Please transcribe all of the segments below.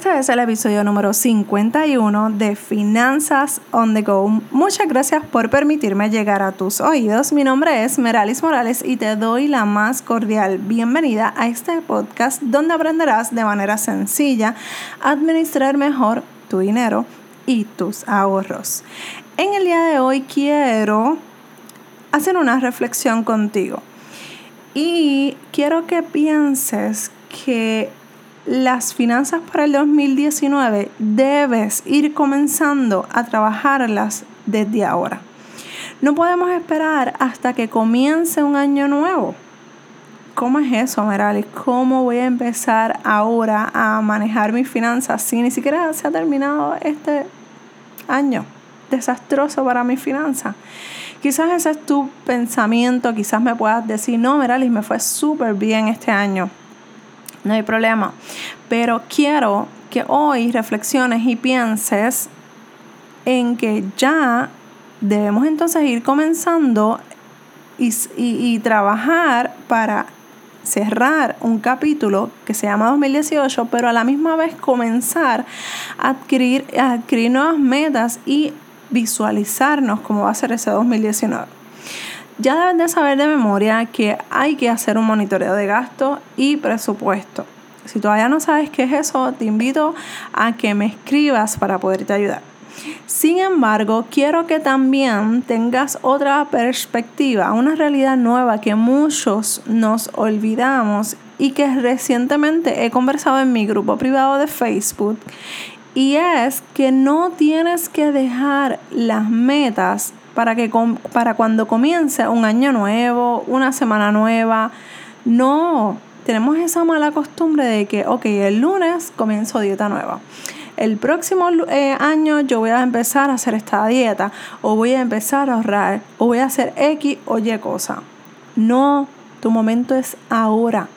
Este es el episodio número 51 de Finanzas on the Go. Muchas gracias por permitirme llegar a tus oídos. Mi nombre es Meralis Morales y te doy la más cordial bienvenida a este podcast donde aprenderás de manera sencilla a administrar mejor tu dinero y tus ahorros. En el día de hoy quiero hacer una reflexión contigo y quiero que pienses que las finanzas para el 2019 debes ir comenzando a trabajarlas desde ahora. No podemos esperar hasta que comience un año nuevo. ¿Cómo es eso, Merali? ¿Cómo voy a empezar ahora a manejar mis finanzas si ni siquiera se ha terminado este año desastroso para mis finanzas? Quizás ese es tu pensamiento, quizás me puedas decir, no, Meralis, me fue súper bien este año no hay problema. Pero quiero que hoy reflexiones y pienses en que ya debemos entonces ir comenzando y, trabajar para cerrar un capítulo que se llama 2018, pero a la misma vez comenzar a adquirir, a adquirir nuevas metas y visualizarnos cómo va a ser ese 2019. Ya deben de saber de memoria que hay que hacer un monitoreo de gasto y presupuesto. Si todavía no sabes qué es eso, te invito a que me escribas para poderte ayudar. Sin embargo, quiero que también tengas otra perspectiva, una realidad nueva que muchos nos olvidamos y que recientemente he conversado en mi grupo privado de Facebook. Y es que no tienes que dejar las metas para, que, para cuando comience un año nuevo, una semana nueva. No, tenemos esa mala costumbre de que, ok, el lunes comienzo dieta nueva. El próximo eh, año yo voy a empezar a hacer esta dieta o voy a empezar a ahorrar o voy a hacer X o Y cosa. No, tu momento es ahora.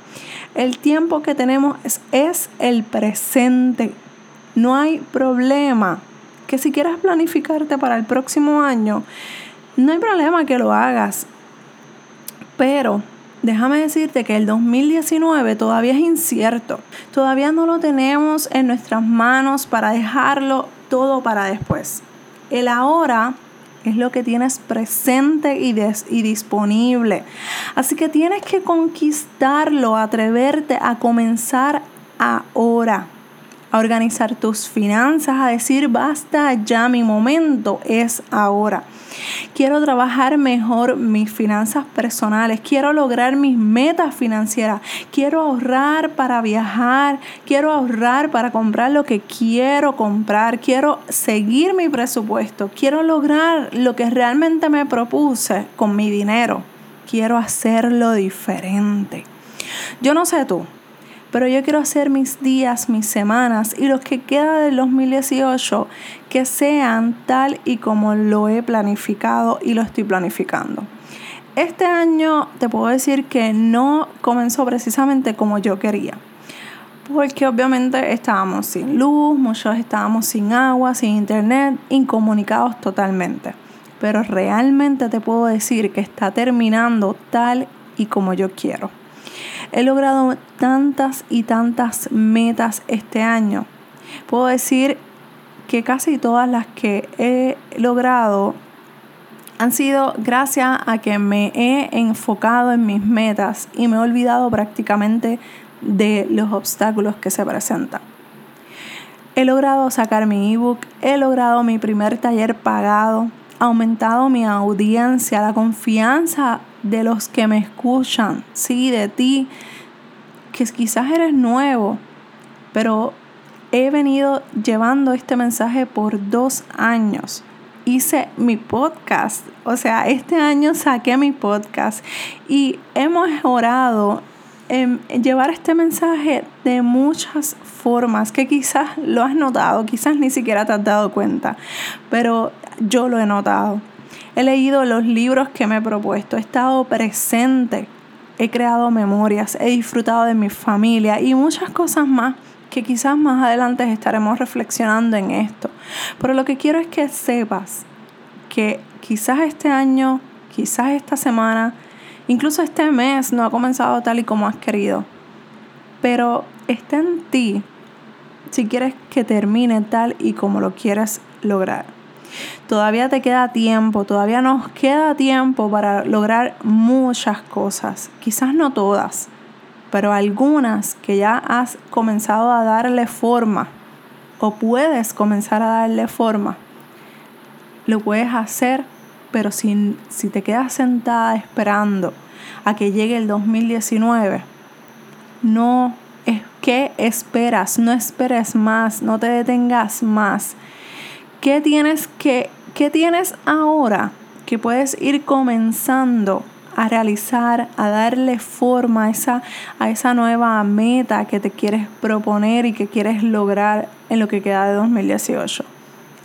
El tiempo que tenemos es, es el presente. No hay problema que si quieres planificarte para el próximo año, no hay problema que lo hagas. Pero déjame decirte que el 2019 todavía es incierto. Todavía no lo tenemos en nuestras manos para dejarlo todo para después. El ahora es lo que tienes presente y, y, disponible. Así que tienes que conquistarlo, atreverte a comenzar ahora a organizar tus finanzas, a decir, basta ya, mi momento es ahora. Quiero trabajar mejor mis finanzas personales, quiero lograr mis metas financieras, quiero ahorrar para viajar, quiero ahorrar para comprar lo que quiero comprar, quiero seguir mi presupuesto, quiero lograr lo que realmente me propuse con mi dinero, quiero hacerlo diferente. Yo no sé tú, pero yo quiero hacer mis días, mis semanas y los que queda del 2018 que sean tal y como lo he planificado y lo estoy planificando. Este año te puedo decir que no comenzó precisamente como yo quería. Porque obviamente estábamos sin luz, muchos estábamos sin agua, sin internet, incomunicados totalmente. Pero realmente te puedo decir que está terminando tal y como yo quiero. He logrado tantas y tantas metas este año. Puedo decir que casi todas las que he logrado han sido gracias a que me he enfocado en mis metas y me he olvidado prácticamente de los obstáculos que se presentan. He logrado sacar mi ebook, he logrado mi primer taller pagado, aumentado mi audiencia, la confianza de los que me escuchan, sí, de ti, que quizás eres nuevo, pero he venido llevando este mensaje por dos años. Hice mi podcast, o sea, este año saqué mi podcast y hemos orado en llevar este mensaje de muchas formas que quizás lo has notado, quizás ni siquiera te has dado cuenta, pero yo lo he notado. He leído los libros que me he propuesto, he estado presente, he creado memorias, he disfrutado de mi familia y muchas cosas más que quizás más adelante estaremos reflexionando en esto. Pero lo que quiero es que sepas que quizás este año, quizás esta semana, incluso este mes no ha comenzado tal y como has querido. Pero está en ti si quieres que termine tal y como lo quieres lograr. Todavía te queda tiempo, todavía nos queda tiempo para lograr muchas cosas, quizás no todas, pero algunas que ya has comenzado a darle forma o puedes comenzar a darle forma. Lo puedes hacer, pero si, si te quedas sentada esperando a que llegue el 2019, no que esperas, no esperes más, no te detengas más. ¿Qué tienes que qué tienes ahora que puedes ir comenzando a realizar, a darle forma a esa, a esa nueva meta que te quieres proponer y que quieres lograr en lo que queda de 2018?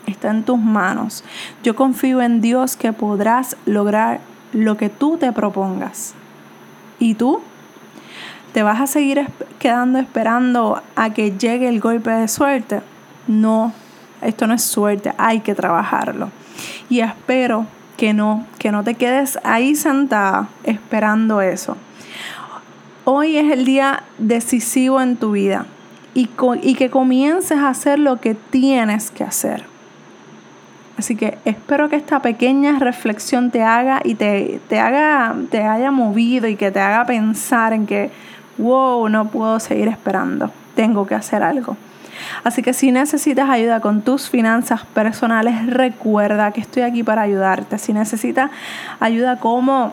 Está en tus manos. Yo confío en Dios que podrás lograr lo que tú te propongas. ¿Y tú? ¿Te vas a seguir quedando esperando a que llegue el golpe de suerte? No, esto no es suerte, hay que trabajarlo. Y espero que no, que no te quedes ahí sentada esperando eso. Hoy es el día decisivo en tu vida y, y que comiences a hacer lo que tienes que hacer. Así que espero que esta pequeña reflexión te haga y te, te, haga, te haya movido y que te haga pensar en que, wow, no puedo seguir esperando, tengo que hacer algo. Así que si necesitas ayuda con tus finanzas personales, recuerda que estoy aquí para ayudarte. Si necesitas ayuda como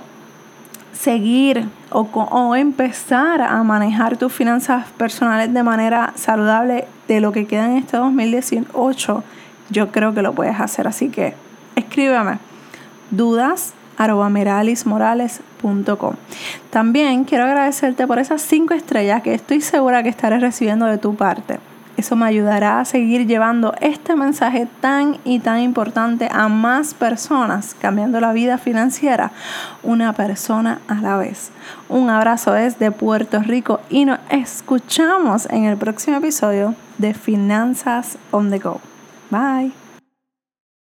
seguir o, o, empezar a manejar tus finanzas personales de manera saludable de lo que queda en este 2018, yo creo que lo puedes hacer. Así que escríbeme dudas También quiero agradecerte por esas cinco estrellas que estoy segura que estaré recibiendo de tu parte. Eso me ayudará a seguir llevando este mensaje tan y tan importante a más personas, cambiando la vida financiera una persona a la vez. Un abrazo desde Puerto Rico y nos escuchamos en el próximo episodio de Finanzas on the Go. Bye.